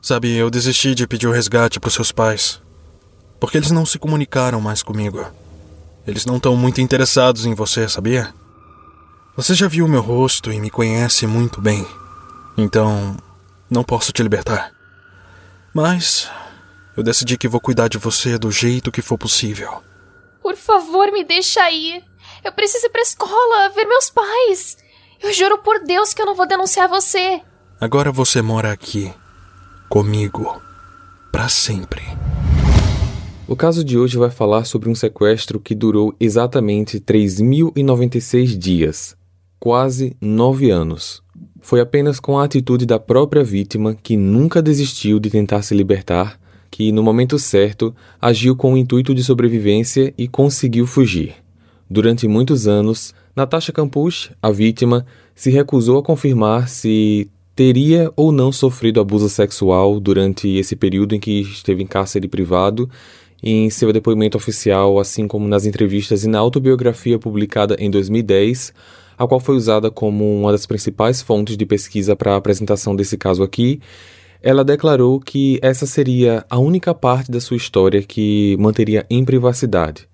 Sabe, eu desisti de pedir o resgate para seus pais. Porque eles não se comunicaram mais comigo. Eles não estão muito interessados em você, sabia? Você já viu meu rosto e me conhece muito bem. Então, não posso te libertar. Mas eu decidi que vou cuidar de você do jeito que for possível. Por favor, me deixa aí. Eu preciso ir pra escola, ver meus pais. Eu juro por Deus que eu não vou denunciar você. Agora você mora aqui. Comigo. Para sempre. O caso de hoje vai falar sobre um sequestro que durou exatamente 3.096 dias, quase nove anos. Foi apenas com a atitude da própria vítima, que nunca desistiu de tentar se libertar, que, no momento certo, agiu com o intuito de sobrevivência e conseguiu fugir. Durante muitos anos, Natasha Campus, a vítima, se recusou a confirmar se teria ou não sofrido abuso sexual durante esse período em que esteve em cárcere privado. Em seu depoimento oficial, assim como nas entrevistas e na autobiografia publicada em 2010, a qual foi usada como uma das principais fontes de pesquisa para a apresentação desse caso aqui, ela declarou que essa seria a única parte da sua história que manteria em privacidade.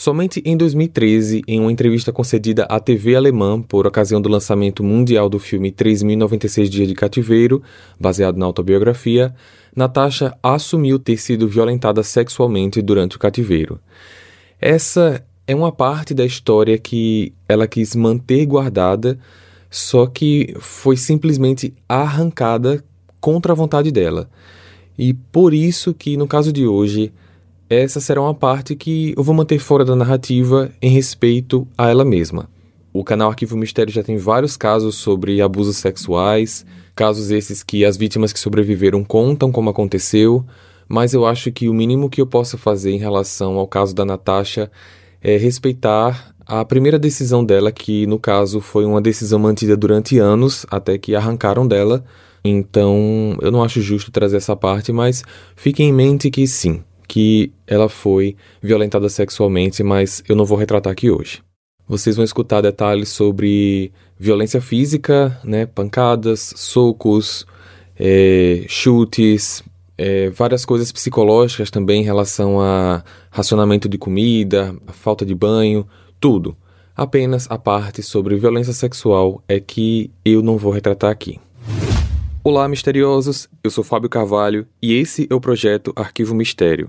Somente em 2013, em uma entrevista concedida à TV alemã por ocasião do lançamento mundial do filme 3.096 Dias de Cativeiro, baseado na autobiografia, Natasha assumiu ter sido violentada sexualmente durante o cativeiro. Essa é uma parte da história que ela quis manter guardada, só que foi simplesmente arrancada contra a vontade dela. E por isso que no caso de hoje, essa será uma parte que eu vou manter fora da narrativa em respeito a ela mesma. O canal Arquivo Mistério já tem vários casos sobre abusos sexuais, casos esses que as vítimas que sobreviveram contam como aconteceu, mas eu acho que o mínimo que eu posso fazer em relação ao caso da Natasha é respeitar a primeira decisão dela, que no caso foi uma decisão mantida durante anos, até que arrancaram dela. Então eu não acho justo trazer essa parte, mas fique em mente que sim, que ela foi violentada sexualmente, mas eu não vou retratar aqui hoje. Vocês vão escutar detalhes sobre violência física, né, pancadas, socos, é, chutes, é, várias coisas psicológicas também em relação a racionamento de comida, falta de banho, tudo. Apenas a parte sobre violência sexual é que eu não vou retratar aqui. Olá, misteriosos! Eu sou Fábio Carvalho e esse é o projeto Arquivo Mistério,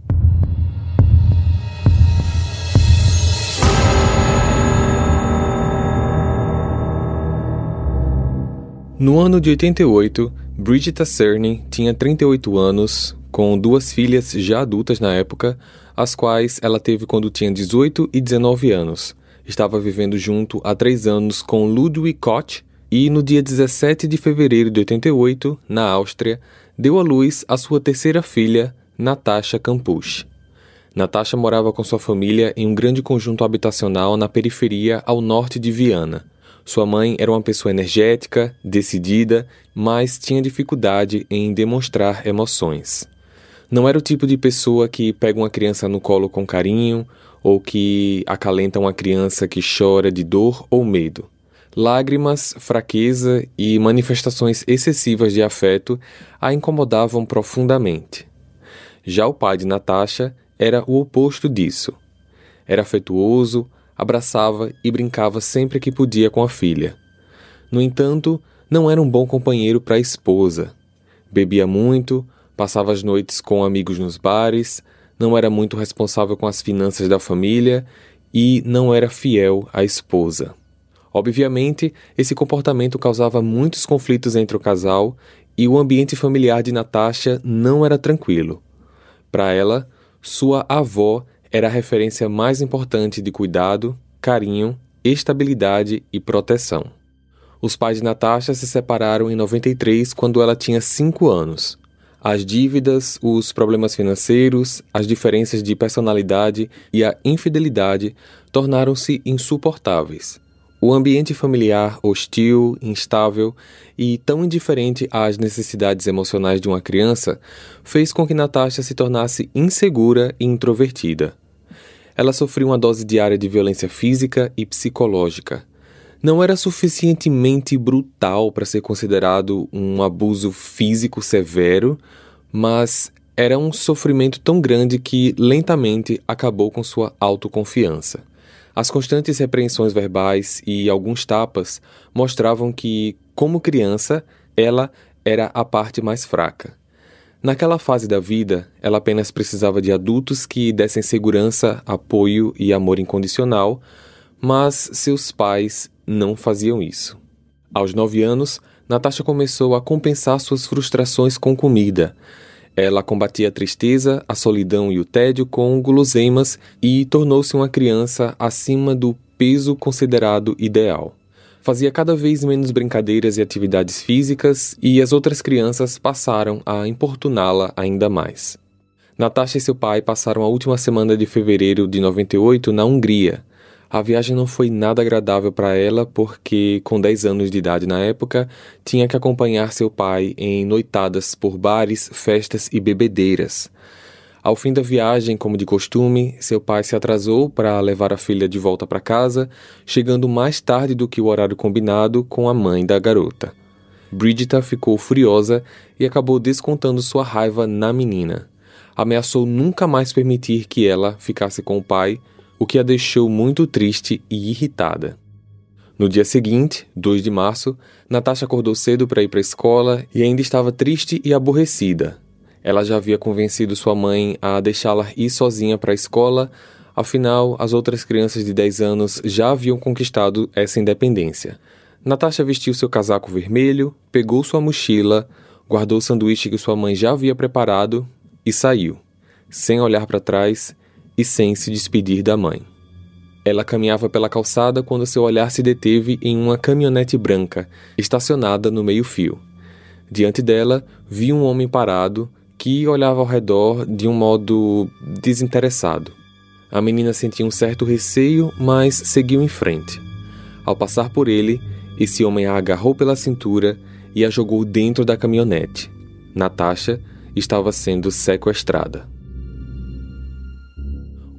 No ano de 88, Bridget Cerny tinha 38 anos, com duas filhas já adultas na época, as quais ela teve quando tinha 18 e 19 anos. Estava vivendo junto há três anos com Ludwig Koch e, no dia 17 de fevereiro de 88, na Áustria, deu à luz a sua terceira filha, Natasha Campusch. Natasha morava com sua família em um grande conjunto habitacional na periferia ao norte de Viana. Sua mãe era uma pessoa energética, decidida, mas tinha dificuldade em demonstrar emoções. Não era o tipo de pessoa que pega uma criança no colo com carinho ou que acalenta uma criança que chora de dor ou medo. Lágrimas, fraqueza e manifestações excessivas de afeto a incomodavam profundamente. Já o pai de Natasha era o oposto disso. Era afetuoso, abraçava e brincava sempre que podia com a filha. No entanto, não era um bom companheiro para a esposa. Bebia muito, passava as noites com amigos nos bares, não era muito responsável com as finanças da família e não era fiel à esposa. Obviamente, esse comportamento causava muitos conflitos entre o casal e o ambiente familiar de Natasha não era tranquilo. Para ela, sua avó era a referência mais importante de cuidado, carinho, estabilidade e proteção. Os pais de Natasha se separaram em 93 quando ela tinha 5 anos. As dívidas, os problemas financeiros, as diferenças de personalidade e a infidelidade tornaram-se insuportáveis. O ambiente familiar hostil, instável e tão indiferente às necessidades emocionais de uma criança fez com que Natasha se tornasse insegura e introvertida. Ela sofreu uma dose diária de violência física e psicológica. Não era suficientemente brutal para ser considerado um abuso físico severo, mas era um sofrimento tão grande que lentamente acabou com sua autoconfiança. As constantes repreensões verbais e alguns tapas mostravam que, como criança, ela era a parte mais fraca. Naquela fase da vida, ela apenas precisava de adultos que dessem segurança, apoio e amor incondicional, mas seus pais não faziam isso. Aos nove anos, Natasha começou a compensar suas frustrações com comida. Ela combatia a tristeza, a solidão e o tédio com guloseimas e tornou-se uma criança acima do peso considerado ideal. Fazia cada vez menos brincadeiras e atividades físicas e as outras crianças passaram a importuná-la ainda mais. Natasha e seu pai passaram a última semana de fevereiro de 98 na Hungria, a viagem não foi nada agradável para ela porque, com 10 anos de idade na época, tinha que acompanhar seu pai em noitadas por bares, festas e bebedeiras. Ao fim da viagem, como de costume, seu pai se atrasou para levar a filha de volta para casa, chegando mais tarde do que o horário combinado com a mãe da garota. Bridget ficou furiosa e acabou descontando sua raiva na menina. Ameaçou nunca mais permitir que ela ficasse com o pai o que a deixou muito triste e irritada. No dia seguinte, 2 de março, Natasha acordou cedo para ir para a escola e ainda estava triste e aborrecida. Ela já havia convencido sua mãe a deixá-la ir sozinha para a escola, afinal, as outras crianças de 10 anos já haviam conquistado essa independência. Natasha vestiu seu casaco vermelho, pegou sua mochila, guardou o sanduíche que sua mãe já havia preparado e saiu, sem olhar para trás e sem se despedir da mãe. Ela caminhava pela calçada quando seu olhar se deteve em uma caminhonete branca, estacionada no meio-fio. Diante dela, vi um homem parado que olhava ao redor de um modo desinteressado. A menina sentia um certo receio, mas seguiu em frente. Ao passar por ele, esse homem a agarrou pela cintura e a jogou dentro da caminhonete. Natasha estava sendo sequestrada.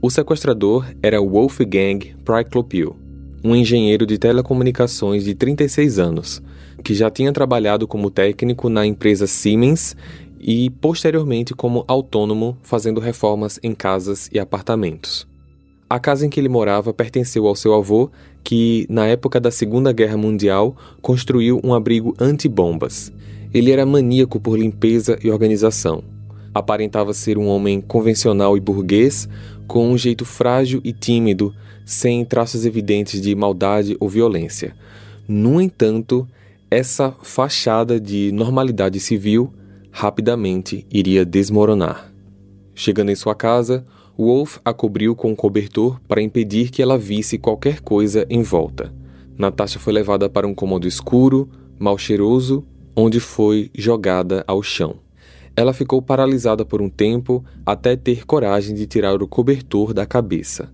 O sequestrador era Wolfgang Pryklopil, um engenheiro de telecomunicações de 36 anos, que já tinha trabalhado como técnico na empresa Siemens e posteriormente como autônomo fazendo reformas em casas e apartamentos. A casa em que ele morava pertenceu ao seu avô, que, na época da Segunda Guerra Mundial, construiu um abrigo anti-bombas. Ele era maníaco por limpeza e organização. Aparentava ser um homem convencional e burguês, com um jeito frágil e tímido, sem traços evidentes de maldade ou violência. No entanto, essa fachada de normalidade civil rapidamente iria desmoronar. Chegando em sua casa, Wolf a cobriu com um cobertor para impedir que ela visse qualquer coisa em volta. Natasha foi levada para um cômodo escuro, mal cheiroso, onde foi jogada ao chão. Ela ficou paralisada por um tempo até ter coragem de tirar o cobertor da cabeça.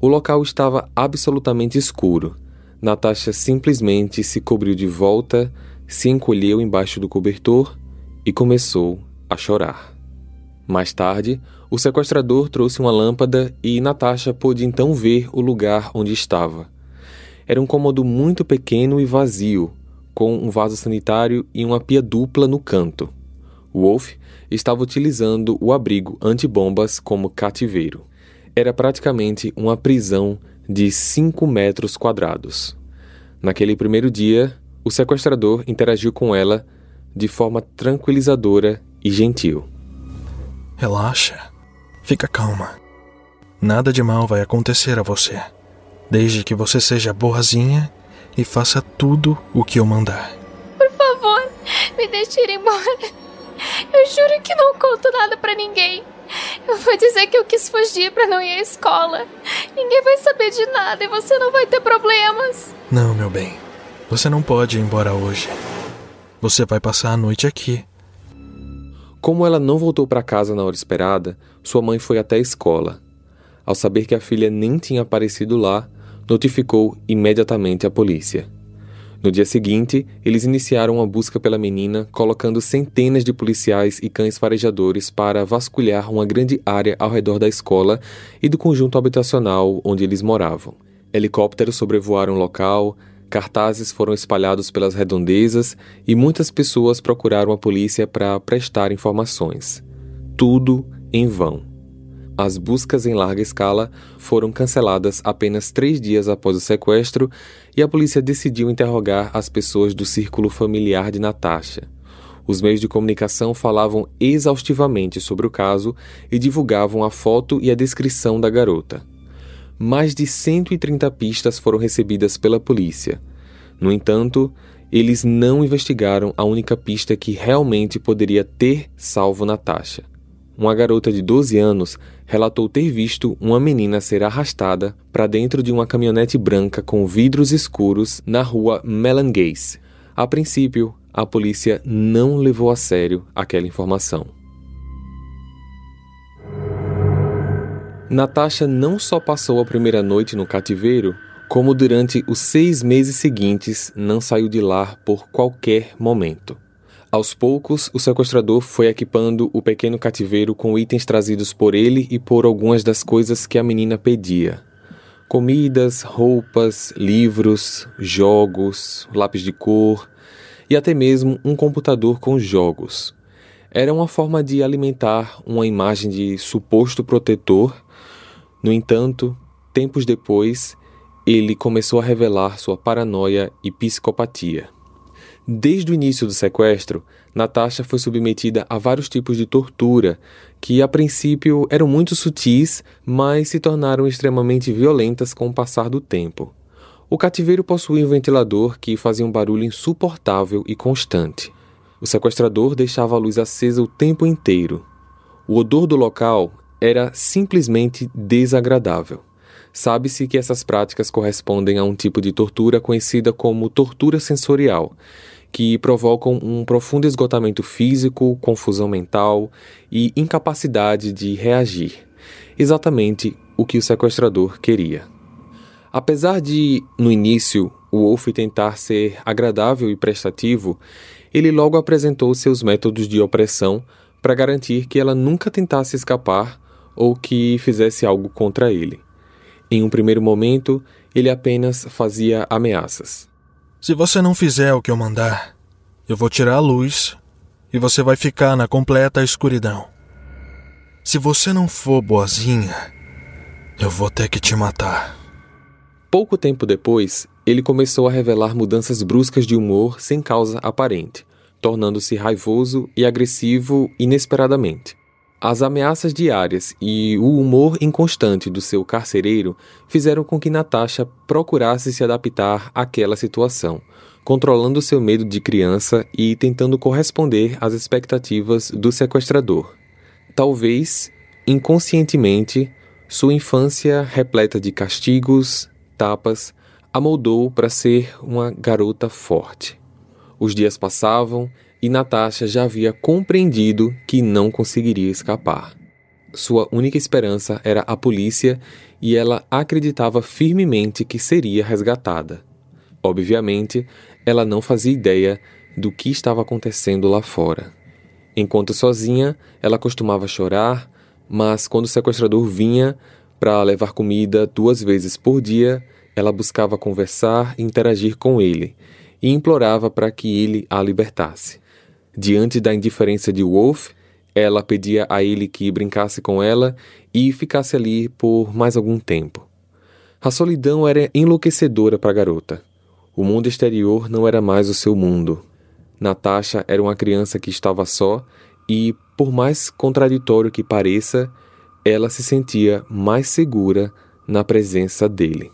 O local estava absolutamente escuro. Natasha simplesmente se cobriu de volta, se encolheu embaixo do cobertor e começou a chorar. Mais tarde, o sequestrador trouxe uma lâmpada e Natasha pôde então ver o lugar onde estava. Era um cômodo muito pequeno e vazio, com um vaso sanitário e uma pia dupla no canto. Wolf estava utilizando o abrigo antibombas como cativeiro. Era praticamente uma prisão de 5 metros quadrados. Naquele primeiro dia, o sequestrador interagiu com ela de forma tranquilizadora e gentil. Relaxa. Fica calma. Nada de mal vai acontecer a você, desde que você seja boazinha e faça tudo o que eu mandar. Por favor, me deixe ir embora. Eu juro que não conto nada para ninguém. Eu vou dizer que eu quis fugir para não ir à escola. Ninguém vai saber de nada e você não vai ter problemas. Não, meu bem. Você não pode ir embora hoje. Você vai passar a noite aqui. Como ela não voltou para casa na hora esperada, sua mãe foi até a escola. Ao saber que a filha nem tinha aparecido lá, notificou imediatamente a polícia. No dia seguinte, eles iniciaram uma busca pela menina, colocando centenas de policiais e cães farejadores para vasculhar uma grande área ao redor da escola e do conjunto habitacional onde eles moravam. Helicópteros sobrevoaram o local, cartazes foram espalhados pelas redondezas e muitas pessoas procuraram a polícia para prestar informações. Tudo em vão. As buscas em larga escala foram canceladas apenas três dias após o sequestro e a polícia decidiu interrogar as pessoas do círculo familiar de Natasha. Os meios de comunicação falavam exaustivamente sobre o caso e divulgavam a foto e a descrição da garota. Mais de 130 pistas foram recebidas pela polícia. No entanto, eles não investigaram a única pista que realmente poderia ter salvo Natasha uma garota de 12 anos relatou ter visto uma menina ser arrastada para dentro de uma caminhonete branca com vidros escuros na rua Melangase. A princípio, a polícia não levou a sério aquela informação. Natasha não só passou a primeira noite no cativeiro, como durante os seis meses seguintes não saiu de lá por qualquer momento. Aos poucos, o sequestrador foi equipando o pequeno cativeiro com itens trazidos por ele e por algumas das coisas que a menina pedia: comidas, roupas, livros, jogos, lápis de cor e até mesmo um computador com jogos. Era uma forma de alimentar uma imagem de suposto protetor. No entanto, tempos depois, ele começou a revelar sua paranoia e psicopatia. Desde o início do sequestro, Natasha foi submetida a vários tipos de tortura, que a princípio eram muito sutis, mas se tornaram extremamente violentas com o passar do tempo. O cativeiro possuía um ventilador que fazia um barulho insuportável e constante. O sequestrador deixava a luz acesa o tempo inteiro. O odor do local era simplesmente desagradável. Sabe-se que essas práticas correspondem a um tipo de tortura conhecida como tortura sensorial, que provocam um profundo esgotamento físico, confusão mental e incapacidade de reagir. Exatamente o que o sequestrador queria. Apesar de, no início, o Wolf tentar ser agradável e prestativo, ele logo apresentou seus métodos de opressão para garantir que ela nunca tentasse escapar ou que fizesse algo contra ele. Em um primeiro momento, ele apenas fazia ameaças. Se você não fizer o que eu mandar, eu vou tirar a luz e você vai ficar na completa escuridão. Se você não for boazinha, eu vou ter que te matar. Pouco tempo depois, ele começou a revelar mudanças bruscas de humor sem causa aparente, tornando-se raivoso e agressivo inesperadamente. As ameaças diárias e o humor inconstante do seu carcereiro fizeram com que Natasha procurasse se adaptar àquela situação, controlando seu medo de criança e tentando corresponder às expectativas do sequestrador. Talvez, inconscientemente, sua infância repleta de castigos, tapas, a moldou para ser uma garota forte. Os dias passavam e Natasha já havia compreendido que não conseguiria escapar. Sua única esperança era a polícia e ela acreditava firmemente que seria resgatada. Obviamente, ela não fazia ideia do que estava acontecendo lá fora. Enquanto sozinha, ela costumava chorar, mas quando o sequestrador vinha para levar comida duas vezes por dia, ela buscava conversar e interagir com ele e implorava para que ele a libertasse. Diante da indiferença de Wolf, ela pedia a ele que brincasse com ela e ficasse ali por mais algum tempo. A solidão era enlouquecedora para a garota. O mundo exterior não era mais o seu mundo. Natasha era uma criança que estava só e, por mais contraditório que pareça, ela se sentia mais segura na presença dele.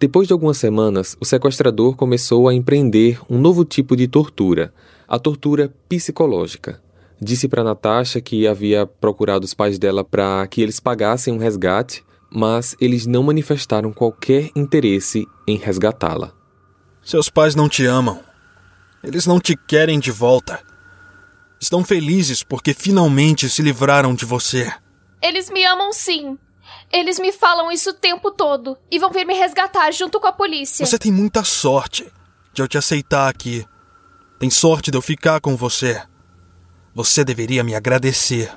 Depois de algumas semanas, o sequestrador começou a empreender um novo tipo de tortura, a tortura psicológica. Disse para Natasha que havia procurado os pais dela para que eles pagassem um resgate, mas eles não manifestaram qualquer interesse em resgatá-la. Seus pais não te amam. Eles não te querem de volta. Estão felizes porque finalmente se livraram de você. Eles me amam sim. Eles me falam isso o tempo todo e vão vir me resgatar junto com a polícia. Você tem muita sorte de eu te aceitar aqui. Tem sorte de eu ficar com você. Você deveria me agradecer.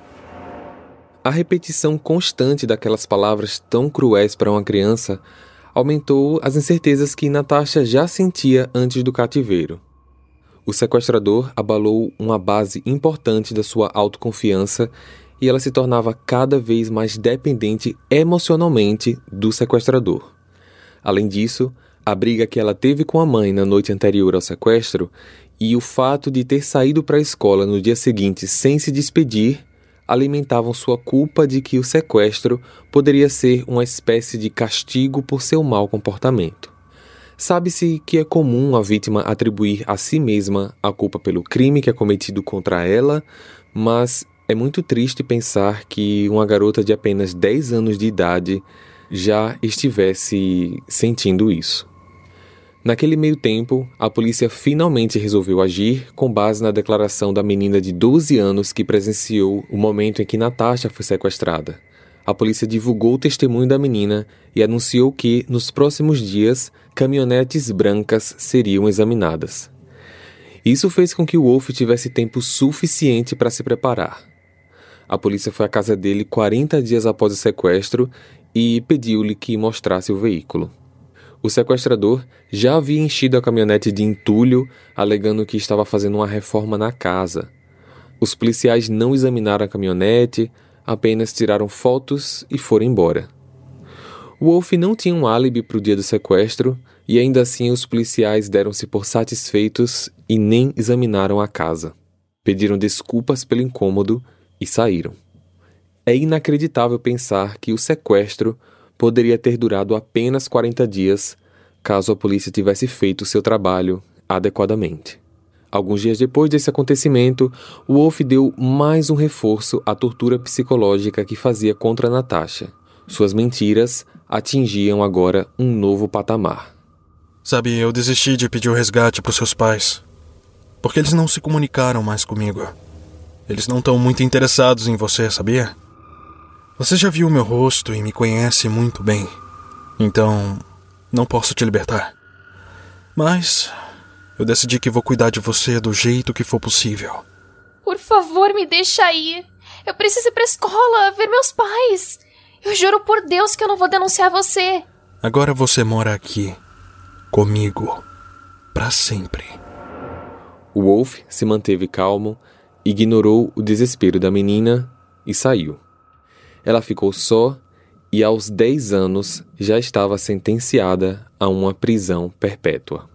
A repetição constante daquelas palavras tão cruéis para uma criança aumentou as incertezas que Natasha já sentia antes do cativeiro. O sequestrador abalou uma base importante da sua autoconfiança e ela se tornava cada vez mais dependente emocionalmente do sequestrador. Além disso, a briga que ela teve com a mãe na noite anterior ao sequestro e o fato de ter saído para a escola no dia seguinte sem se despedir alimentavam sua culpa de que o sequestro poderia ser uma espécie de castigo por seu mau comportamento. Sabe-se que é comum a vítima atribuir a si mesma a culpa pelo crime que é cometido contra ela, mas é muito triste pensar que uma garota de apenas 10 anos de idade já estivesse sentindo isso. Naquele meio tempo, a polícia finalmente resolveu agir com base na declaração da menina de 12 anos que presenciou o momento em que Natasha foi sequestrada. A polícia divulgou o testemunho da menina e anunciou que, nos próximos dias, caminhonetes brancas seriam examinadas. Isso fez com que o Wolf tivesse tempo suficiente para se preparar. A polícia foi à casa dele 40 dias após o sequestro e pediu-lhe que mostrasse o veículo. O sequestrador já havia enchido a caminhonete de entulho, alegando que estava fazendo uma reforma na casa. Os policiais não examinaram a caminhonete, apenas tiraram fotos e foram embora. Wolf não tinha um álibi para o dia do sequestro e ainda assim os policiais deram-se por satisfeitos e nem examinaram a casa. Pediram desculpas pelo incômodo e saíram. É inacreditável pensar que o sequestro poderia ter durado apenas 40 dias caso a polícia tivesse feito seu trabalho adequadamente. Alguns dias depois desse acontecimento, Wolf deu mais um reforço à tortura psicológica que fazia contra Natasha. Suas mentiras atingiam agora um novo patamar. Sabe, eu desisti de pedir o resgate para seus pais. Porque eles não se comunicaram mais comigo. Eles não estão muito interessados em você, sabia? Você já viu meu rosto e me conhece muito bem. Então, não posso te libertar. Mas eu decidi que vou cuidar de você do jeito que for possível. Por favor, me deixa ir. Eu preciso ir pra escola, ver meus pais. Eu juro por Deus que eu não vou denunciar você. Agora você mora aqui. Comigo. Para sempre. O Wolf se manteve calmo, ignorou o desespero da menina e saiu. Ela ficou só e, aos 10 anos, já estava sentenciada a uma prisão perpétua.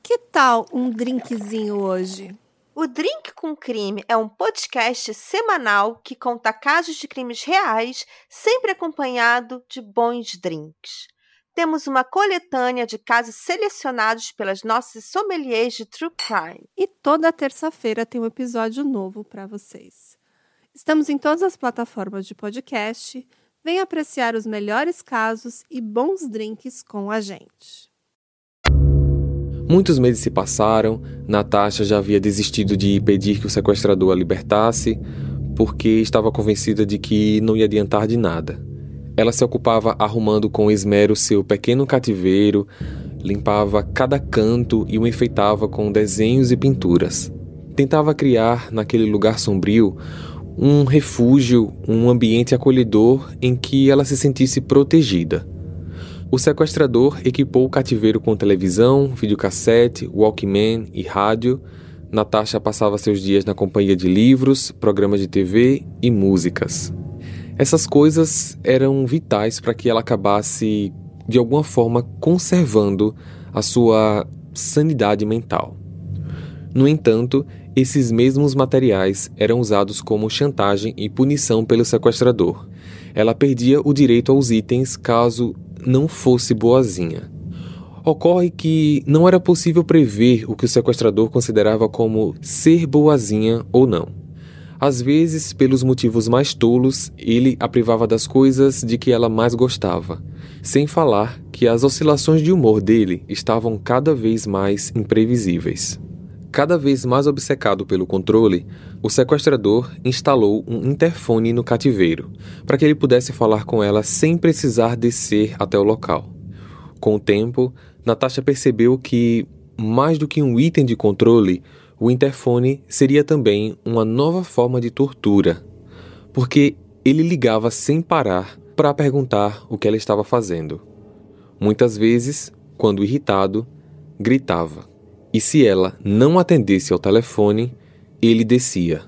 Que tal um drinkzinho hoje? O Drink com Crime é um podcast semanal que conta casos de crimes reais, sempre acompanhado de bons drinks. Temos uma coletânea de casos selecionados pelas nossas sommeliers de True Crime. E toda terça-feira tem um episódio novo para vocês. Estamos em todas as plataformas de podcast. Venha apreciar os melhores casos e bons drinks com a gente. Muitos meses se passaram, Natasha já havia desistido de pedir que o sequestrador a libertasse, porque estava convencida de que não ia adiantar de nada. Ela se ocupava arrumando com esmero seu pequeno cativeiro, limpava cada canto e o enfeitava com desenhos e pinturas. Tentava criar, naquele lugar sombrio, um refúgio, um ambiente acolhedor em que ela se sentisse protegida. O sequestrador equipou o cativeiro com televisão, videocassete, Walkman e rádio. Natasha passava seus dias na companhia de livros, programas de TV e músicas. Essas coisas eram vitais para que ela acabasse, de alguma forma, conservando a sua sanidade mental. No entanto, esses mesmos materiais eram usados como chantagem e punição pelo sequestrador. Ela perdia o direito aos itens caso não fosse boazinha. Ocorre que não era possível prever o que o sequestrador considerava como ser boazinha ou não. Às vezes, pelos motivos mais tolos, ele a privava das coisas de que ela mais gostava, sem falar que as oscilações de humor dele estavam cada vez mais imprevisíveis. Cada vez mais obcecado pelo controle, o sequestrador instalou um interfone no cativeiro, para que ele pudesse falar com ela sem precisar descer até o local. Com o tempo, Natasha percebeu que, mais do que um item de controle, o interfone seria também uma nova forma de tortura, porque ele ligava sem parar para perguntar o que ela estava fazendo. Muitas vezes, quando irritado, gritava. E se ela não atendesse ao telefone, ele descia.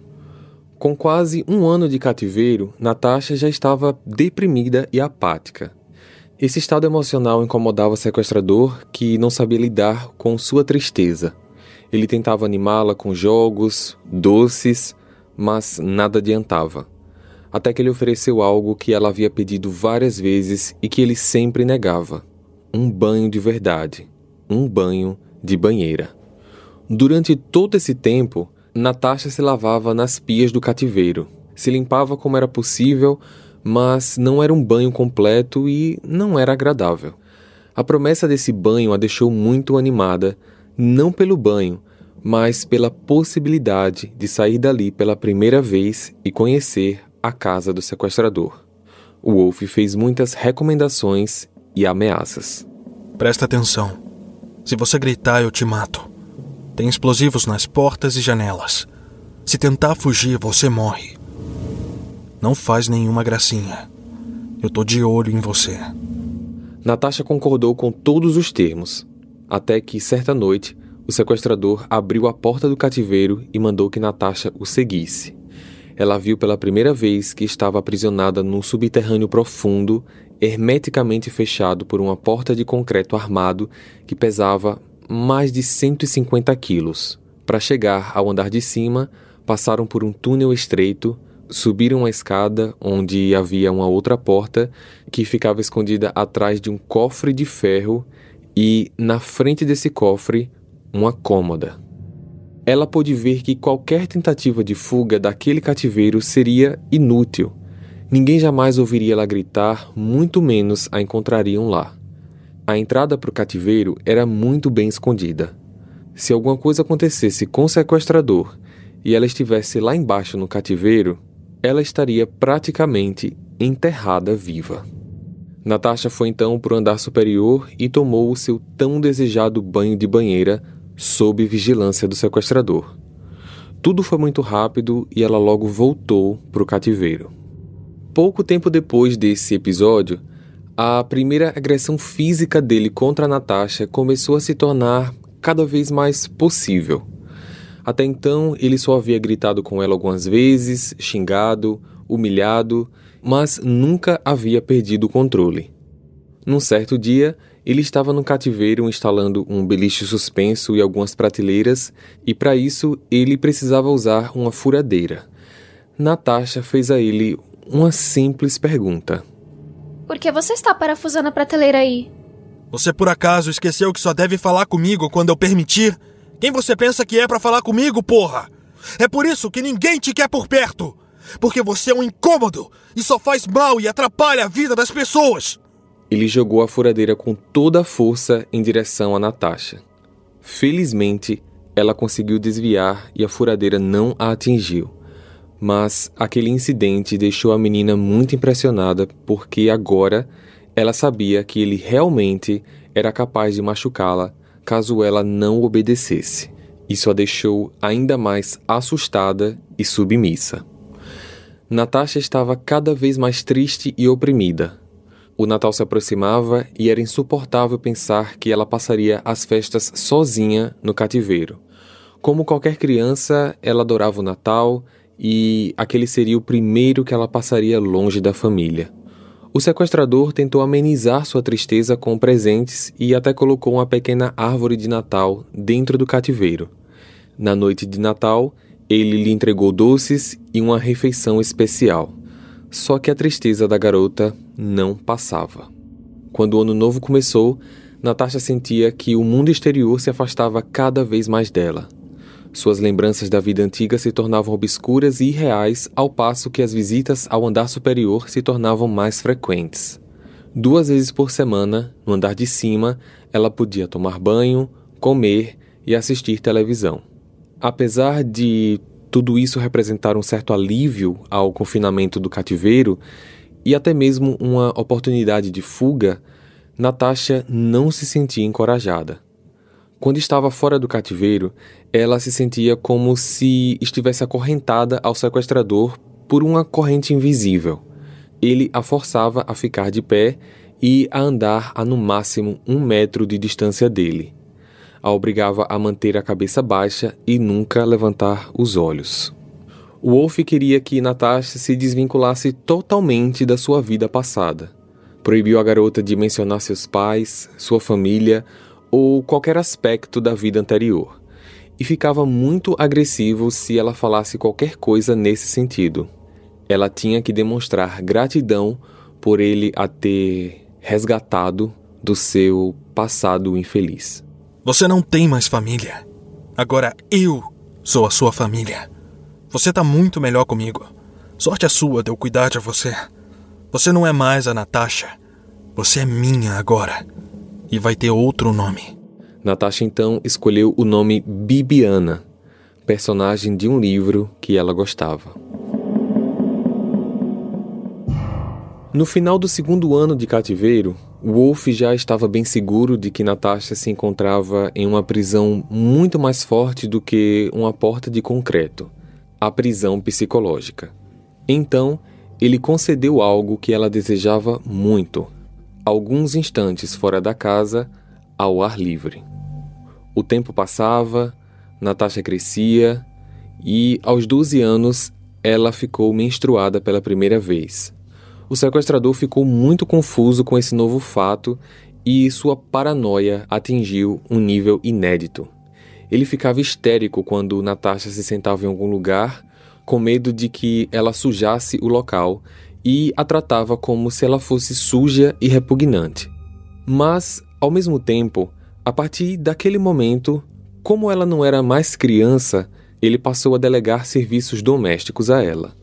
Com quase um ano de cativeiro, Natasha já estava deprimida e apática. Esse estado emocional incomodava o sequestrador, que não sabia lidar com sua tristeza. Ele tentava animá-la com jogos, doces, mas nada adiantava. Até que ele ofereceu algo que ela havia pedido várias vezes e que ele sempre negava: um banho de verdade, um banho de banheira. Durante todo esse tempo, Natasha se lavava nas pias do cativeiro, se limpava como era possível, mas não era um banho completo e não era agradável. A promessa desse banho a deixou muito animada, não pelo banho, mas pela possibilidade de sair dali pela primeira vez e conhecer a casa do sequestrador. O Wolf fez muitas recomendações e ameaças. Presta atenção. Se você gritar, eu te mato. Tem explosivos nas portas e janelas. Se tentar fugir, você morre. Não faz nenhuma gracinha. Eu tô de olho em você. Natasha concordou com todos os termos, até que, certa noite, o sequestrador abriu a porta do cativeiro e mandou que Natasha o seguisse. Ela viu pela primeira vez que estava aprisionada num subterrâneo profundo, hermeticamente fechado por uma porta de concreto armado que pesava mais de 150 quilos. Para chegar ao andar de cima, passaram por um túnel estreito, subiram uma escada onde havia uma outra porta que ficava escondida atrás de um cofre de ferro e, na frente desse cofre, uma cômoda. Ela pôde ver que qualquer tentativa de fuga daquele cativeiro seria inútil. Ninguém jamais ouviria ela gritar, muito menos a encontrariam lá. A entrada para o cativeiro era muito bem escondida. Se alguma coisa acontecesse com o sequestrador e ela estivesse lá embaixo no cativeiro, ela estaria praticamente enterrada viva. Natasha foi então para o andar superior e tomou o seu tão desejado banho de banheira sob vigilância do sequestrador. Tudo foi muito rápido e ela logo voltou para o cativeiro. Pouco tempo depois desse episódio, a primeira agressão física dele contra Natasha começou a se tornar cada vez mais possível. Até então, ele só havia gritado com ela algumas vezes, xingado, humilhado, mas nunca havia perdido o controle. Num certo dia, ele estava no cativeiro instalando um beliche suspenso e algumas prateleiras, e para isso ele precisava usar uma furadeira. Natasha fez a ele uma simples pergunta. Por que você está parafusando a prateleira aí? Você por acaso esqueceu que só deve falar comigo quando eu permitir? Quem você pensa que é para falar comigo, porra? É por isso que ninguém te quer por perto. Porque você é um incômodo e só faz mal e atrapalha a vida das pessoas. Ele jogou a furadeira com toda a força em direção a Natasha. Felizmente, ela conseguiu desviar e a furadeira não a atingiu. Mas aquele incidente deixou a menina muito impressionada porque agora ela sabia que ele realmente era capaz de machucá-la caso ela não obedecesse. Isso a deixou ainda mais assustada e submissa. Natasha estava cada vez mais triste e oprimida. O Natal se aproximava e era insuportável pensar que ela passaria as festas sozinha no cativeiro. Como qualquer criança, ela adorava o Natal e aquele seria o primeiro que ela passaria longe da família. O sequestrador tentou amenizar sua tristeza com presentes e até colocou uma pequena árvore de Natal dentro do cativeiro. Na noite de Natal, ele lhe entregou doces e uma refeição especial. Só que a tristeza da garota não passava. Quando o ano novo começou, Natasha sentia que o mundo exterior se afastava cada vez mais dela. Suas lembranças da vida antiga se tornavam obscuras e irreais, ao passo que as visitas ao andar superior se tornavam mais frequentes. Duas vezes por semana, no andar de cima, ela podia tomar banho, comer e assistir televisão. Apesar de tudo isso representar um certo alívio ao confinamento do cativeiro e até mesmo uma oportunidade de fuga, Natasha não se sentia encorajada. Quando estava fora do cativeiro, ela se sentia como se estivesse acorrentada ao sequestrador por uma corrente invisível ele a forçava a ficar de pé e a andar a no máximo um metro de distância dele. A obrigava a manter a cabeça baixa e nunca levantar os olhos. Wolf queria que Natasha se desvinculasse totalmente da sua vida passada. Proibiu a garota de mencionar seus pais, sua família ou qualquer aspecto da vida anterior. E ficava muito agressivo se ela falasse qualquer coisa nesse sentido. Ela tinha que demonstrar gratidão por ele a ter resgatado do seu passado infeliz. Você não tem mais família. Agora eu sou a sua família. Você tá muito melhor comigo. Sorte a sua de eu cuidar de você. Você não é mais a Natasha. Você é minha agora. E vai ter outro nome. Natasha então escolheu o nome Bibiana, personagem de um livro que ela gostava. No final do segundo ano de cativeiro, Wolf já estava bem seguro de que Natasha se encontrava em uma prisão muito mais forte do que uma porta de concreto a prisão psicológica. Então, ele concedeu algo que ela desejava muito: alguns instantes fora da casa, ao ar livre. O tempo passava, Natasha crescia e, aos 12 anos, ela ficou menstruada pela primeira vez. O sequestrador ficou muito confuso com esse novo fato e sua paranoia atingiu um nível inédito. Ele ficava histérico quando Natasha se sentava em algum lugar, com medo de que ela sujasse o local e a tratava como se ela fosse suja e repugnante. Mas, ao mesmo tempo, a partir daquele momento, como ela não era mais criança, ele passou a delegar serviços domésticos a ela.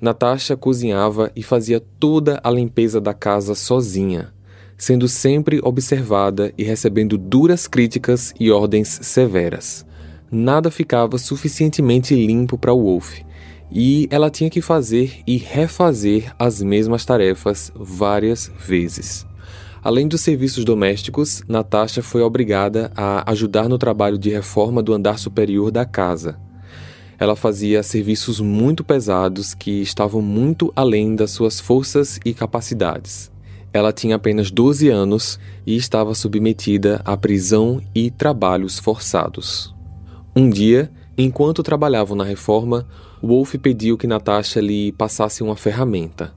Natasha cozinhava e fazia toda a limpeza da casa sozinha, sendo sempre observada e recebendo duras críticas e ordens severas. Nada ficava suficientemente limpo para Wolf, e ela tinha que fazer e refazer as mesmas tarefas várias vezes. Além dos serviços domésticos, Natasha foi obrigada a ajudar no trabalho de reforma do andar superior da casa ela fazia serviços muito pesados que estavam muito além das suas forças e capacidades. Ela tinha apenas 12 anos e estava submetida à prisão e trabalhos forçados. Um dia, enquanto trabalhavam na reforma, Wolf pediu que Natasha lhe passasse uma ferramenta.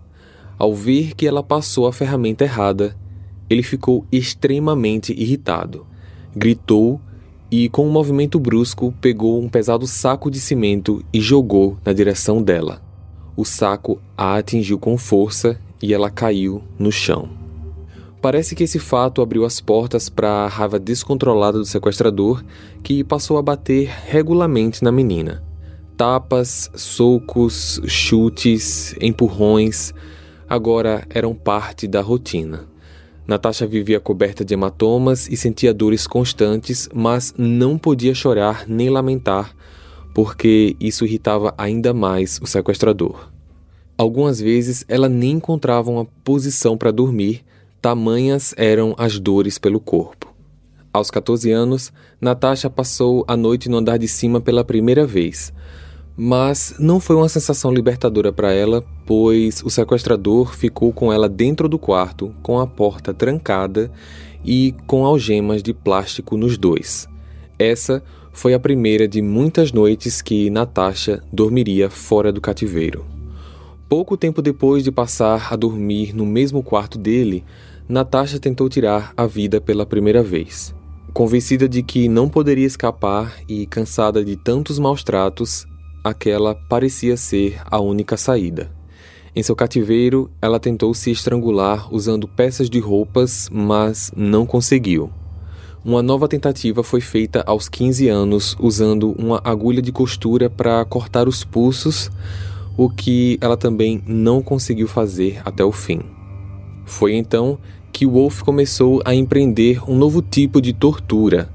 Ao ver que ela passou a ferramenta errada, ele ficou extremamente irritado. Gritou e, com um movimento brusco, pegou um pesado saco de cimento e jogou na direção dela. O saco a atingiu com força e ela caiu no chão. Parece que esse fato abriu as portas para a raiva descontrolada do sequestrador, que passou a bater regularmente na menina. Tapas, socos, chutes, empurrões agora eram parte da rotina. Natasha vivia coberta de hematomas e sentia dores constantes, mas não podia chorar nem lamentar, porque isso irritava ainda mais o sequestrador. Algumas vezes ela nem encontrava uma posição para dormir, tamanhas eram as dores pelo corpo. Aos 14 anos, Natasha passou a noite no andar de cima pela primeira vez, mas não foi uma sensação libertadora para ela, pois o sequestrador ficou com ela dentro do quarto, com a porta trancada e com algemas de plástico nos dois. Essa foi a primeira de muitas noites que Natasha dormiria fora do cativeiro. Pouco tempo depois de passar a dormir no mesmo quarto dele, Natasha tentou tirar a vida pela primeira vez. Convencida de que não poderia escapar e cansada de tantos maus tratos, aquela parecia ser a única saída. Em seu cativeiro, ela tentou se estrangular usando peças de roupas, mas não conseguiu. uma nova tentativa foi feita aos 15 anos usando uma agulha de costura para cortar os pulsos, o que ela também não conseguiu fazer até o fim. Foi então que Wolf começou a empreender um novo tipo de tortura.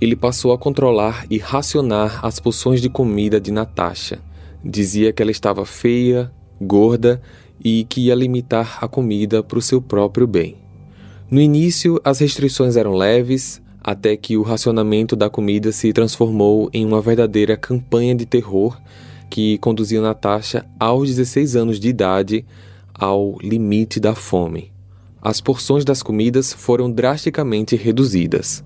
Ele passou a controlar e racionar as porções de comida de Natasha. Dizia que ela estava feia, gorda e que ia limitar a comida para o seu próprio bem. No início, as restrições eram leves, até que o racionamento da comida se transformou em uma verdadeira campanha de terror que conduziu Natasha aos 16 anos de idade ao limite da fome. As porções das comidas foram drasticamente reduzidas.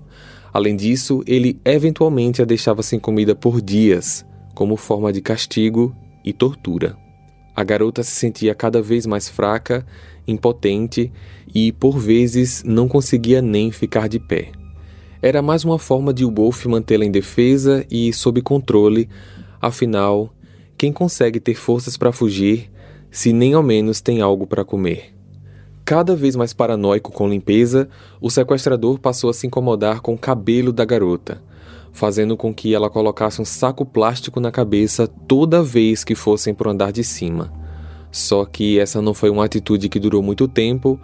Além disso, ele eventualmente a deixava sem comida por dias, como forma de castigo e tortura. A garota se sentia cada vez mais fraca, impotente e, por vezes, não conseguia nem ficar de pé. Era mais uma forma de Wolf mantê-la em defesa e sob controle, afinal, quem consegue ter forças para fugir se nem ao menos tem algo para comer? Cada vez mais paranoico com limpeza, o sequestrador passou a se incomodar com o cabelo da garota, fazendo com que ela colocasse um saco plástico na cabeça toda vez que fossem para o andar de cima. Só que essa não foi uma atitude que durou muito tempo,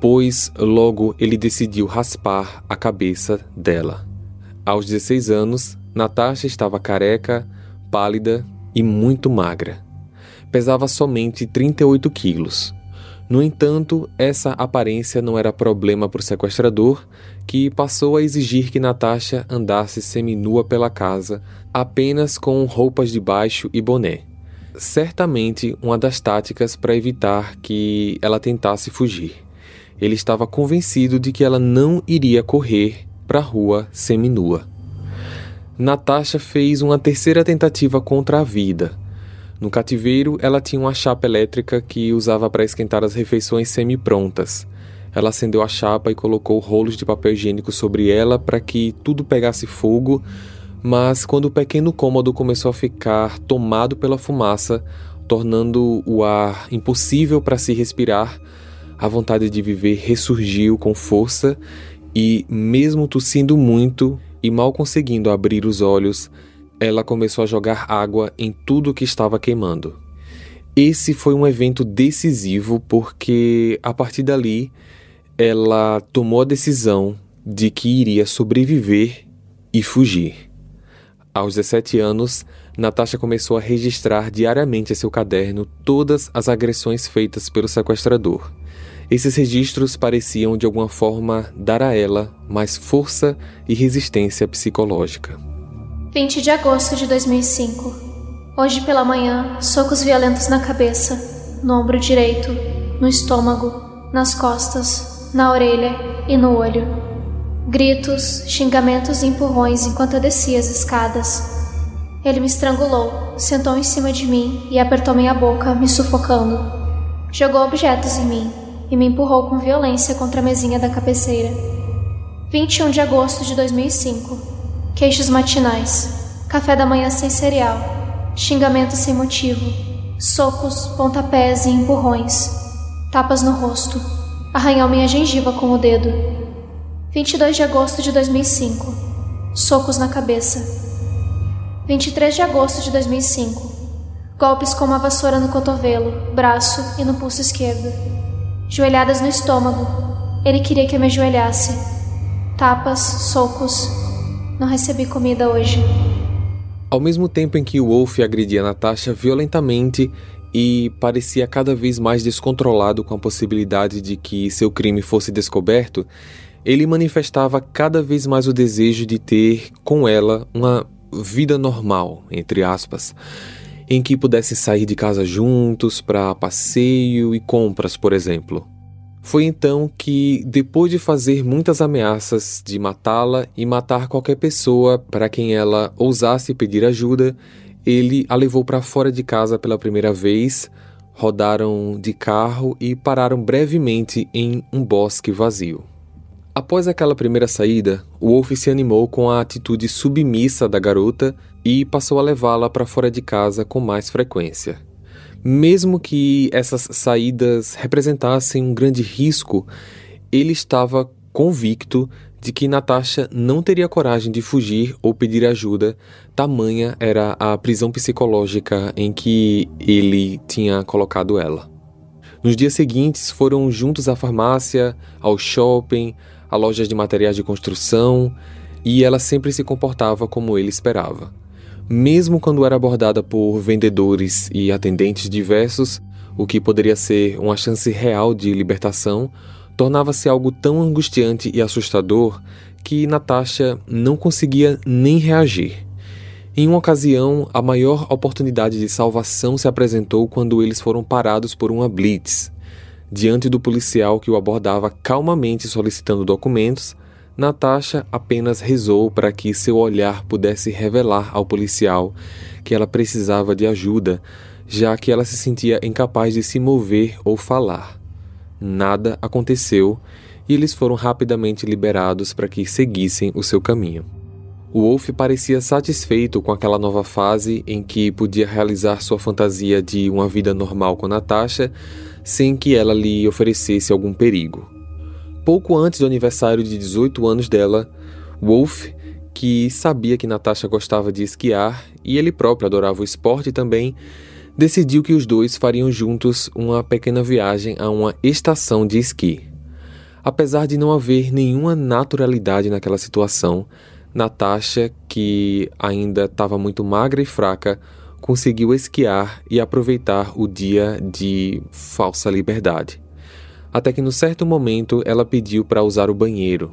pois logo ele decidiu raspar a cabeça dela. Aos 16 anos, Natasha estava careca, pálida e muito magra. Pesava somente 38 quilos. No entanto, essa aparência não era problema para o sequestrador, que passou a exigir que Natasha andasse seminua pela casa, apenas com roupas de baixo e boné. Certamente uma das táticas para evitar que ela tentasse fugir. Ele estava convencido de que ela não iria correr para a rua seminua. Natasha fez uma terceira tentativa contra a vida. No cativeiro, ela tinha uma chapa elétrica que usava para esquentar as refeições semi-prontas. Ela acendeu a chapa e colocou rolos de papel higiênico sobre ela para que tudo pegasse fogo, mas quando o pequeno cômodo começou a ficar tomado pela fumaça, tornando o ar impossível para se respirar, a vontade de viver ressurgiu com força e, mesmo tossindo muito e mal conseguindo abrir os olhos, ela começou a jogar água em tudo que estava queimando. Esse foi um evento decisivo porque, a partir dali, ela tomou a decisão de que iria sobreviver e fugir. Aos 17 anos, Natasha começou a registrar diariamente em seu caderno todas as agressões feitas pelo sequestrador. Esses registros pareciam de alguma forma dar a ela mais força e resistência psicológica. 20 de agosto de 2005. Hoje pela manhã, socos violentos na cabeça, no ombro direito, no estômago, nas costas, na orelha e no olho. Gritos, xingamentos e empurrões enquanto eu descia as escadas. Ele me estrangulou, sentou em cima de mim e apertou minha boca, me sufocando. Jogou objetos em mim, e me empurrou com violência contra a mesinha da cabeceira. 21 de agosto de 2005. Queixos matinais. Café da manhã sem cereal. Xingamentos sem motivo. Socos, pontapés e empurrões. Tapas no rosto. Arranhou minha gengiva com o dedo. 22 de agosto de 2005. Socos na cabeça. 23 de agosto de 2005. Golpes com uma vassoura no cotovelo, braço e no pulso esquerdo joelhadas no estômago. Ele queria que eu me ajoelhasse. Tapas, socos. Não recebi comida hoje. Ao mesmo tempo em que o Wolf agredia Natasha violentamente e parecia cada vez mais descontrolado com a possibilidade de que seu crime fosse descoberto, ele manifestava cada vez mais o desejo de ter com ela uma vida normal, entre aspas, em que pudessem sair de casa juntos para passeio e compras, por exemplo. Foi então que, depois de fazer muitas ameaças de matá-la e matar qualquer pessoa para quem ela ousasse pedir ajuda, ele a levou para fora de casa pela primeira vez, rodaram de carro e pararam brevemente em um bosque vazio. Após aquela primeira saída, o Wolf se animou com a atitude submissa da garota e passou a levá-la para fora de casa com mais frequência. Mesmo que essas saídas representassem um grande risco, ele estava convicto de que Natasha não teria coragem de fugir ou pedir ajuda, tamanha era a prisão psicológica em que ele tinha colocado ela. Nos dias seguintes, foram juntos à farmácia, ao shopping, a lojas de materiais de construção, e ela sempre se comportava como ele esperava. Mesmo quando era abordada por vendedores e atendentes diversos, o que poderia ser uma chance real de libertação, tornava-se algo tão angustiante e assustador que Natasha não conseguia nem reagir. Em uma ocasião, a maior oportunidade de salvação se apresentou quando eles foram parados por uma blitz. Diante do policial que o abordava calmamente solicitando documentos, Natasha apenas rezou para que seu olhar pudesse revelar ao policial que ela precisava de ajuda, já que ela se sentia incapaz de se mover ou falar. Nada aconteceu e eles foram rapidamente liberados para que seguissem o seu caminho. O Wolf parecia satisfeito com aquela nova fase em que podia realizar sua fantasia de uma vida normal com Natasha sem que ela lhe oferecesse algum perigo. Pouco antes do aniversário de 18 anos dela, Wolf, que sabia que Natasha gostava de esquiar e ele próprio adorava o esporte também, decidiu que os dois fariam juntos uma pequena viagem a uma estação de esqui. Apesar de não haver nenhuma naturalidade naquela situação, Natasha, que ainda estava muito magra e fraca, conseguiu esquiar e aproveitar o dia de falsa liberdade. Até que, no certo momento, ela pediu para usar o banheiro.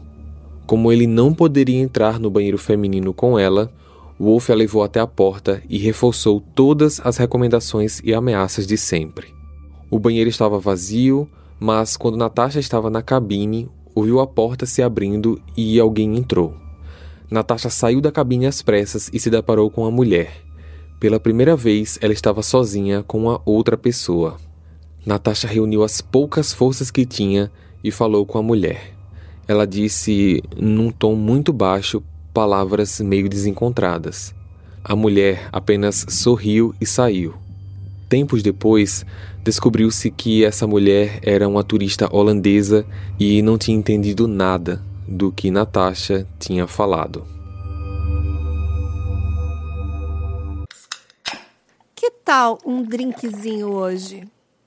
Como ele não poderia entrar no banheiro feminino com ela, Wolf a levou até a porta e reforçou todas as recomendações e ameaças de sempre. O banheiro estava vazio, mas quando Natasha estava na cabine, ouviu a porta se abrindo e alguém entrou. Natasha saiu da cabine às pressas e se deparou com a mulher. Pela primeira vez, ela estava sozinha com uma outra pessoa. Natasha reuniu as poucas forças que tinha e falou com a mulher. Ela disse, num tom muito baixo, palavras meio desencontradas. A mulher apenas sorriu e saiu. Tempos depois, descobriu-se que essa mulher era uma turista holandesa e não tinha entendido nada do que Natasha tinha falado. Que tal um drinkzinho hoje?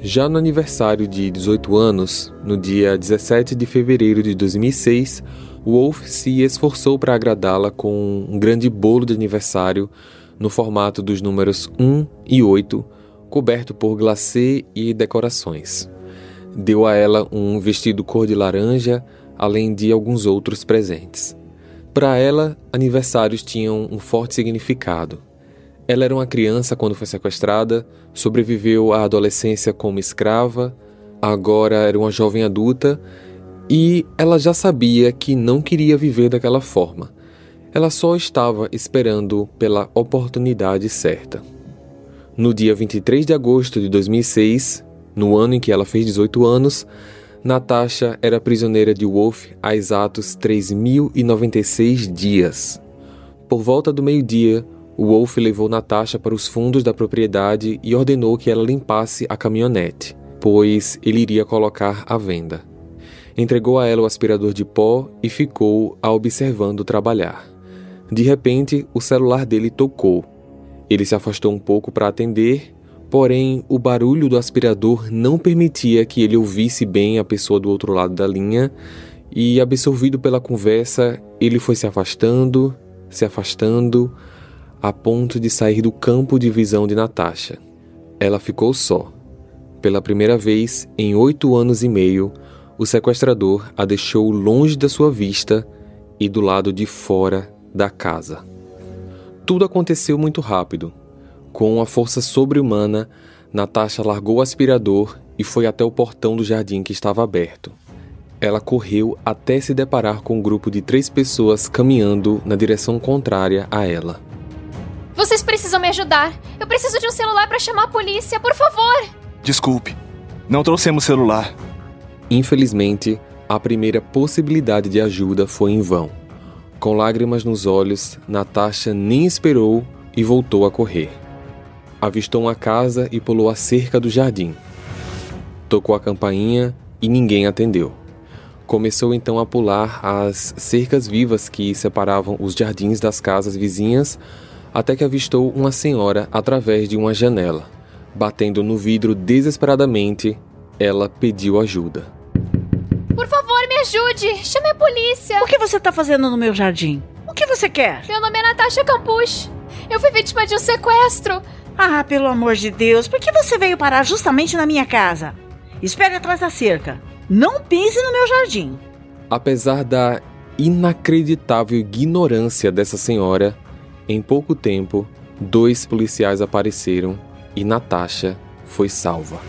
Já no aniversário de 18 anos, no dia 17 de fevereiro de 2006, Wolf se esforçou para agradá-la com um grande bolo de aniversário no formato dos números 1 e 8, coberto por glacê e decorações. Deu a ela um vestido cor de laranja, além de alguns outros presentes. Para ela, aniversários tinham um forte significado. Ela era uma criança quando foi sequestrada, sobreviveu à adolescência como escrava, agora era uma jovem adulta e ela já sabia que não queria viver daquela forma. Ela só estava esperando pela oportunidade certa. No dia 23 de agosto de 2006, no ano em que ela fez 18 anos, Natasha era prisioneira de Wolf há exatos 3.096 dias. Por volta do meio-dia, o Wolf levou Natasha para os fundos da propriedade e ordenou que ela limpasse a caminhonete, pois ele iria colocar à venda. Entregou a ela o aspirador de pó e ficou a observando trabalhar. De repente, o celular dele tocou. Ele se afastou um pouco para atender, porém o barulho do aspirador não permitia que ele ouvisse bem a pessoa do outro lado da linha, e absorvido pela conversa, ele foi se afastando, se afastando, a ponto de sair do campo de visão de Natasha. Ela ficou só. Pela primeira vez em oito anos e meio, o sequestrador a deixou longe da sua vista e do lado de fora da casa. Tudo aconteceu muito rápido. Com uma força sobre-humana, Natasha largou o aspirador e foi até o portão do jardim que estava aberto. ela correu até se deparar com um grupo de três pessoas caminhando na direção contrária a ela. Vocês precisam me ajudar. Eu preciso de um celular para chamar a polícia, por favor. Desculpe, não trouxemos celular. Infelizmente, a primeira possibilidade de ajuda foi em vão. Com lágrimas nos olhos, Natasha nem esperou e voltou a correr. Avistou uma casa e pulou a cerca do jardim. Tocou a campainha e ninguém atendeu. Começou então a pular as cercas vivas que separavam os jardins das casas vizinhas, até que avistou uma senhora através de uma janela. Batendo no vidro desesperadamente, ela pediu ajuda. Por favor, me ajude! Chame a polícia! O que você está fazendo no meu jardim? O que você quer? Meu nome é Natasha Campus. Eu fui vítima de um sequestro. Ah, pelo amor de Deus, por que você veio parar justamente na minha casa? Espere atrás da cerca. Não pise no meu jardim. Apesar da inacreditável ignorância dessa senhora, em pouco tempo, dois policiais apareceram e Natasha foi salva.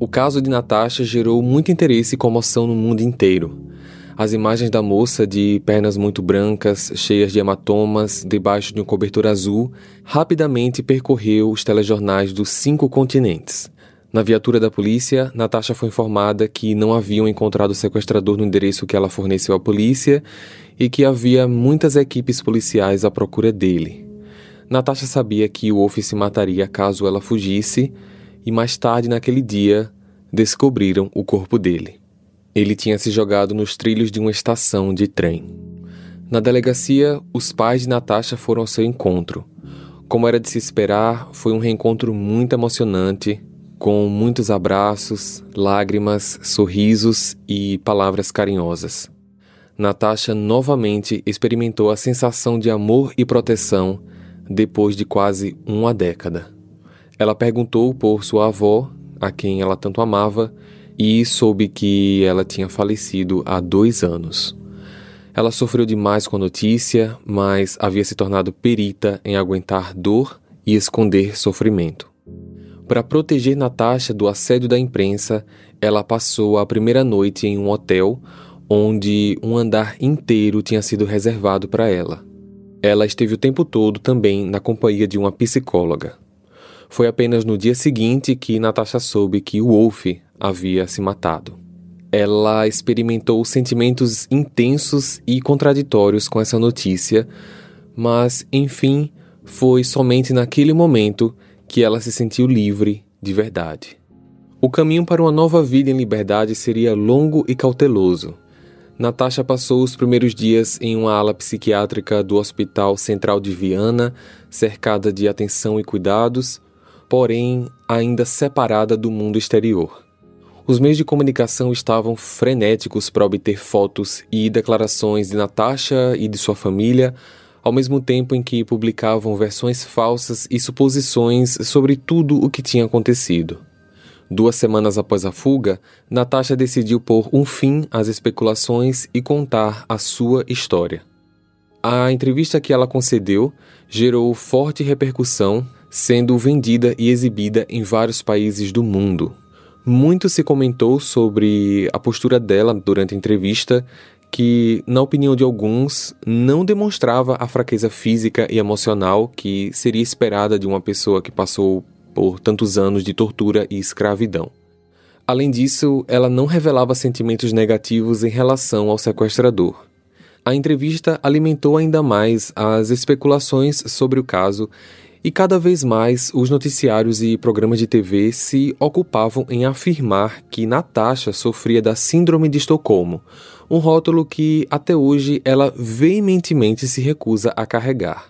O caso de Natasha gerou muito interesse e comoção no mundo inteiro. As imagens da moça de pernas muito brancas, cheias de hematomas, debaixo de um cobertor azul, rapidamente percorreu os telejornais dos cinco continentes. Na viatura da polícia, Natasha foi informada que não haviam encontrado o sequestrador no endereço que ela forneceu à polícia e que havia muitas equipes policiais à procura dele. Natasha sabia que o Wolf se mataria caso ela fugisse, e mais tarde naquele dia descobriram o corpo dele. Ele tinha se jogado nos trilhos de uma estação de trem. Na delegacia, os pais de Natasha foram ao seu encontro. Como era de se esperar, foi um reencontro muito emocionante, com muitos abraços, lágrimas, sorrisos e palavras carinhosas. Natasha novamente experimentou a sensação de amor e proteção depois de quase uma década. Ela perguntou por sua avó, a quem ela tanto amava, e soube que ela tinha falecido há dois anos. Ela sofreu demais com a notícia, mas havia se tornado perita em aguentar dor e esconder sofrimento. Para proteger Natasha do assédio da imprensa, ela passou a primeira noite em um hotel onde um andar inteiro tinha sido reservado para ela. Ela esteve o tempo todo também na companhia de uma psicóloga. Foi apenas no dia seguinte que Natasha soube que Wolf havia se matado. Ela experimentou sentimentos intensos e contraditórios com essa notícia, mas, enfim, foi somente naquele momento que ela se sentiu livre de verdade. O caminho para uma nova vida em liberdade seria longo e cauteloso. Natasha passou os primeiros dias em uma ala psiquiátrica do Hospital Central de Viana, cercada de atenção e cuidados, porém ainda separada do mundo exterior. Os meios de comunicação estavam frenéticos para obter fotos e declarações de Natasha e de sua família, ao mesmo tempo em que publicavam versões falsas e suposições sobre tudo o que tinha acontecido. Duas semanas após a fuga, Natasha decidiu pôr um fim às especulações e contar a sua história. A entrevista que ela concedeu gerou forte repercussão sendo vendida e exibida em vários países do mundo. Muito se comentou sobre a postura dela durante a entrevista, que, na opinião de alguns, não demonstrava a fraqueza física e emocional que seria esperada de uma pessoa que passou por tantos anos de tortura e escravidão. Além disso, ela não revelava sentimentos negativos em relação ao sequestrador. A entrevista alimentou ainda mais as especulações sobre o caso e cada vez mais os noticiários e programas de TV se ocupavam em afirmar que Natasha sofria da Síndrome de Estocolmo, um rótulo que até hoje ela veementemente se recusa a carregar.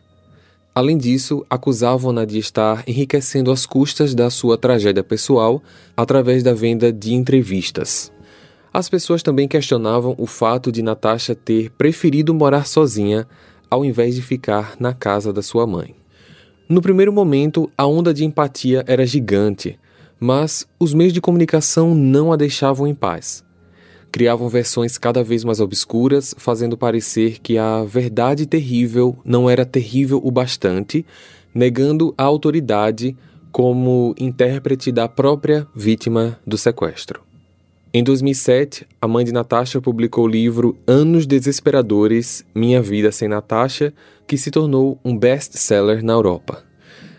Além disso, acusavam-na de estar enriquecendo às custas da sua tragédia pessoal através da venda de entrevistas. As pessoas também questionavam o fato de Natasha ter preferido morar sozinha ao invés de ficar na casa da sua mãe. No primeiro momento, a onda de empatia era gigante, mas os meios de comunicação não a deixavam em paz. Criavam versões cada vez mais obscuras, fazendo parecer que a verdade terrível não era terrível o bastante, negando a autoridade como intérprete da própria vítima do sequestro. Em 2007, a mãe de Natasha publicou o livro Anos Desesperadores Minha Vida Sem Natasha, que se tornou um best-seller na Europa.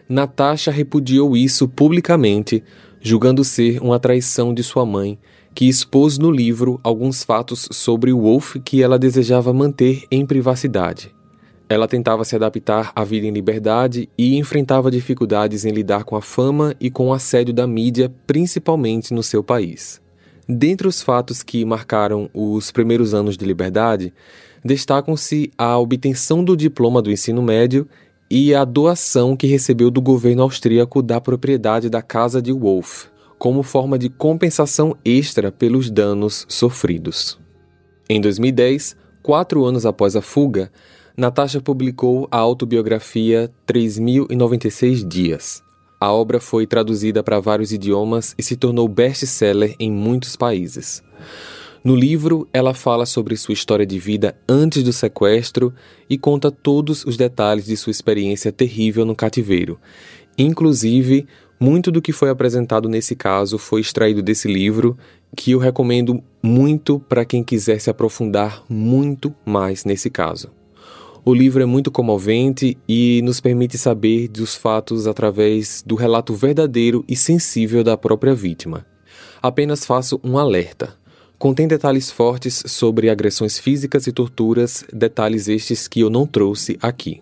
Natasha repudiou isso publicamente, julgando ser uma traição de sua mãe, que expôs no livro alguns fatos sobre Wolf que ela desejava manter em privacidade. Ela tentava se adaptar à vida em liberdade e enfrentava dificuldades em lidar com a fama e com o assédio da mídia, principalmente no seu país. Dentre os fatos que marcaram os primeiros anos de liberdade, destacam-se a obtenção do diploma do ensino médio e a doação que recebeu do governo austríaco da propriedade da casa de Wolf, como forma de compensação extra pelos danos sofridos. Em 2010, quatro anos após a fuga, Natasha publicou a autobiografia 3096 Dias, a obra foi traduzida para vários idiomas e se tornou best-seller em muitos países. No livro, ela fala sobre sua história de vida antes do sequestro e conta todos os detalhes de sua experiência terrível no cativeiro. Inclusive, muito do que foi apresentado nesse caso foi extraído desse livro, que eu recomendo muito para quem quiser se aprofundar muito mais nesse caso. O livro é muito comovente e nos permite saber dos fatos através do relato verdadeiro e sensível da própria vítima. Apenas faço um alerta. Contém detalhes fortes sobre agressões físicas e torturas, detalhes estes que eu não trouxe aqui.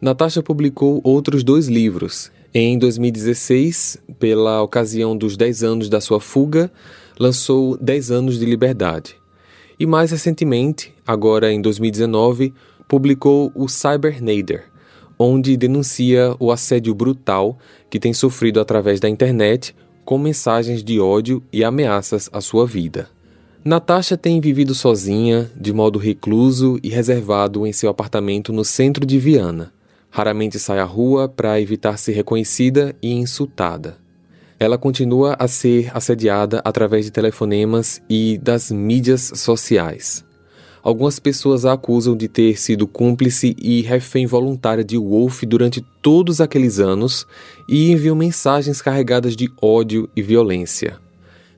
Natasha publicou outros dois livros. Em 2016, pela ocasião dos 10 anos da sua fuga, lançou 10 anos de liberdade. E mais recentemente, agora em 2019, publicou o Cybernader, onde denuncia o assédio brutal que tem sofrido através da internet com mensagens de ódio e ameaças à sua vida. Natasha tem vivido sozinha, de modo recluso e reservado em seu apartamento no centro de Viana. Raramente sai à rua para evitar ser reconhecida e insultada. Ela continua a ser assediada através de telefonemas e das mídias sociais. Algumas pessoas a acusam de ter sido cúmplice e refém voluntária de Wolf durante todos aqueles anos e enviam mensagens carregadas de ódio e violência.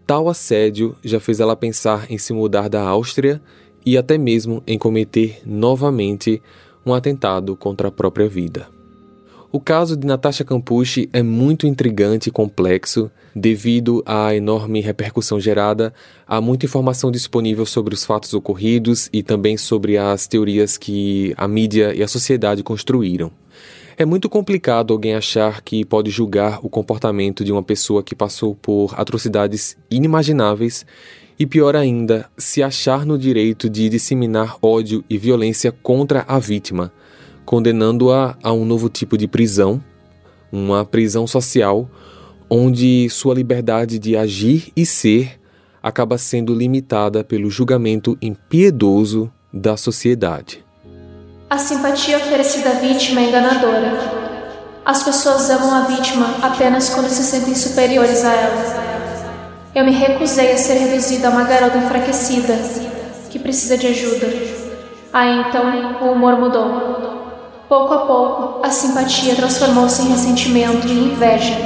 Tal assédio já fez ela pensar em se mudar da Áustria e até mesmo em cometer novamente um atentado contra a própria vida. O caso de Natasha Campucci é muito intrigante e complexo devido à enorme repercussão gerada, há muita informação disponível sobre os fatos ocorridos e também sobre as teorias que a mídia e a sociedade construíram. É muito complicado alguém achar que pode julgar o comportamento de uma pessoa que passou por atrocidades inimagináveis e, pior ainda, se achar no direito de disseminar ódio e violência contra a vítima condenando-a a um novo tipo de prisão, uma prisão social, onde sua liberdade de agir e ser acaba sendo limitada pelo julgamento impiedoso da sociedade. A simpatia oferecida à vítima é enganadora. As pessoas amam a vítima apenas quando se sentem superiores a ela. Eu me recusei a ser reduzida a uma garota enfraquecida que precisa de ajuda. Aí então o humor mudou. Pouco a pouco, a simpatia transformou-se em ressentimento e inveja,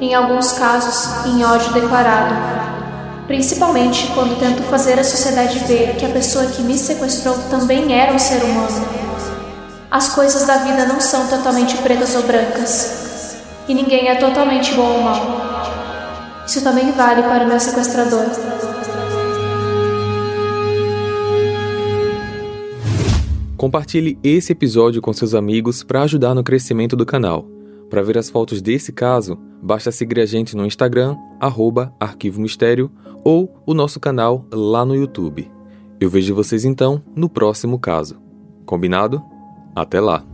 em alguns casos, em ódio declarado. Principalmente quando tento fazer a sociedade ver que a pessoa que me sequestrou também era um ser humano. As coisas da vida não são totalmente pretas ou brancas, e ninguém é totalmente bom ou mal. Isso também vale para o meu sequestrador. Compartilhe esse episódio com seus amigos para ajudar no crescimento do canal. Para ver as fotos desse caso, basta seguir a gente no Instagram, arroba Arquivo Mistério, ou o nosso canal lá no YouTube. Eu vejo vocês então no próximo caso. Combinado? Até lá!